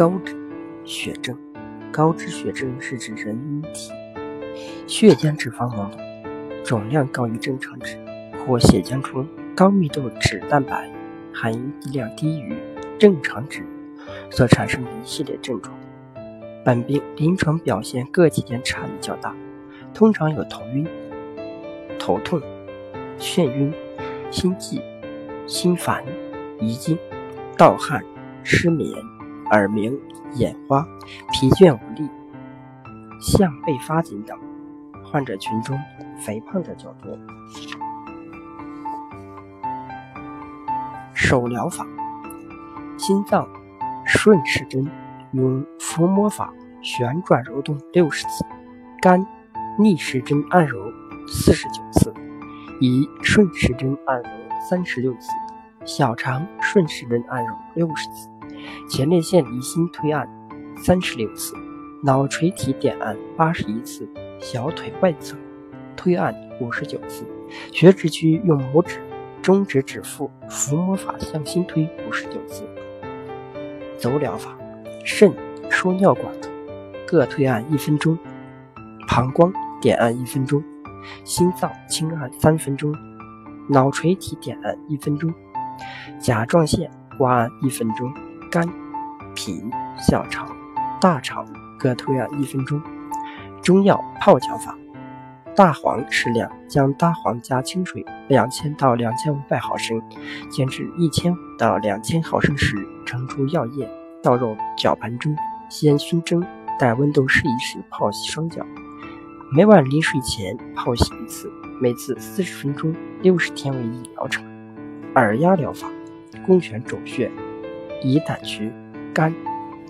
高脂血症，高脂血症是指人体血浆脂肪浓度总量高于正常值，或血浆中高密度脂蛋白含量低于正常值所产生的一系列症状。本病临床表现各期间差异较大，通常有头晕、头痛、眩晕、心悸、心烦、遗精、盗汗、失眠、耳鸣、眼花、疲倦无力、项背发紧等。患者群中肥胖者较多。手疗法：心脏顺时针。用抚摸法旋转揉动六十次，肝逆时针按揉四十九次，乙顺时针按揉三十六次，小肠顺时针按揉六十次，前列腺离心推按三十六次，脑垂体点按八十一次，小腿外侧推按五十九次，血脂区用拇指、中指指腹抚摸法向心推五十九次，走疗法。肾输尿管各推按一分钟，膀胱点按一分钟，心脏轻按三分钟，脑垂体点按一分钟，甲状腺刮按一分钟，肝、脾、小肠、大肠各推按一分钟。中药泡脚法：大黄适量，将大黄加清水两千到两千五百毫升，煎至一千五到两千毫升时，盛出药液。倒入脚盆中，先熏蒸，待温度适宜时泡洗双脚。每晚临睡前泡洗一次，每次四十分钟，六十天为一疗程。耳压疗法：宫拳肘穴，以胆区、肝、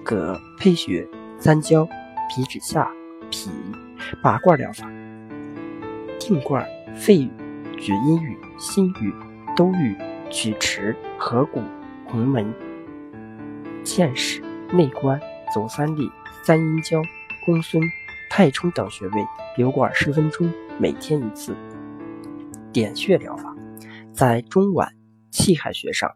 膈配穴，三焦、皮脂下、脾。拔罐疗法：定罐、肺俞、厥阴俞、心俞、兜俞、曲池、合谷、鸿门。见识、内关、足三里、三阴交、公孙、太冲等穴位，留管十分钟，每天一次。点穴疗法，在中脘、气海穴上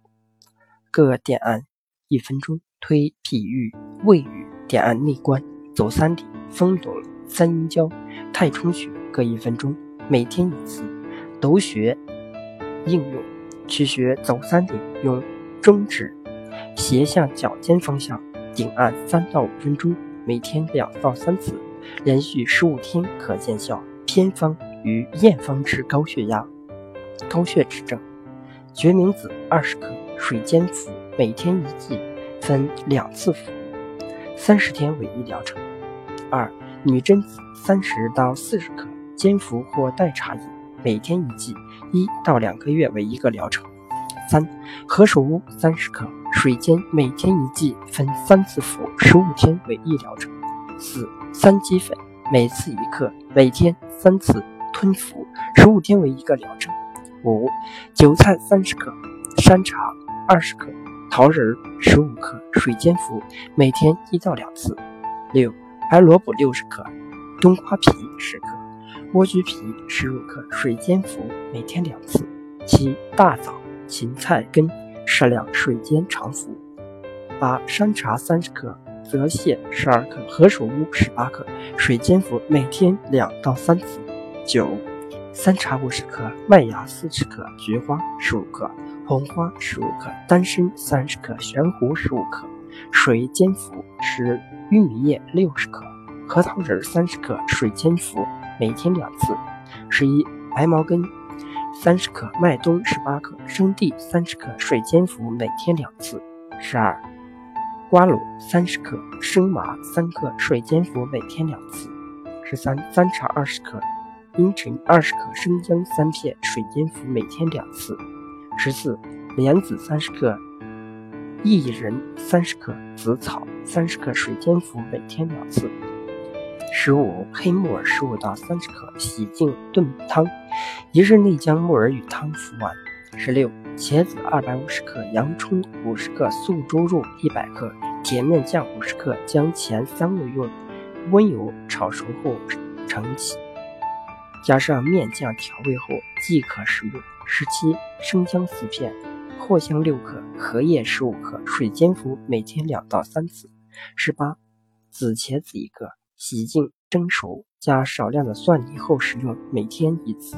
各点按一分钟，推脾俞、胃俞，点按内关，走三里、丰隆、三阴交、太冲穴各一分钟，每天一次。斗穴应用，取穴走三里，用中指。斜向脚尖方向顶按三到五分钟，每天两到三次，连续十五天可见效。偏方与验方治高血压、高血脂症：决明子二十克，水煎服，每天一剂，分两次服，三十天为一疗程。二、女贞子三十到四十克，煎服或代茶饮，每天一剂，一到两个月为一个疗程。三、何首乌三十克。水煎每天一剂，分三次服，十五天为一疗程。四三鸡粉每次一克，每天三次吞服，十五天为一个疗程。五韭菜三十克，山茶二十克，桃仁十五克，水煎服，每天一到两次。六白萝卜六十克，冬瓜皮十克，莴苣皮十五克，水煎服，每天两次。七大枣、芹菜根。适量水煎常服。八山茶三十克，泽泻十二克，何首乌十八克，水煎服，每天两到三次。九三茶五十克，麦芽四十克，菊花十五克，红花十五克，丹参三十克，玄胡十五克，水煎服。十玉米叶六十克，核桃仁三十克，水煎服，每天两次。十一白茅根。三十克麦冬，十八克生地，三十克水煎服，每天两次。十二瓜蒌三十克，生麻三克，水煎服，每天两次。十三三茶二十克，茵陈二十克，生姜三片，水煎服，每天两次。十四莲子三十克，薏仁三十克，紫草三十克，水煎服，每天两次。十五黑木耳十五到三十克，洗净炖汤，一日内将木耳与汤服完。十六茄子二百五十克，洋葱五十克，素猪肉一百克，甜面酱五十克，将前三物用温油炒熟后盛起，加上面酱调味后即可食用。十七生姜四片，藿香六克，荷叶十五克，水煎服，每天两到三次。十八，紫茄子一个，洗净蒸熟，加少量的蒜泥后食用，每天一次。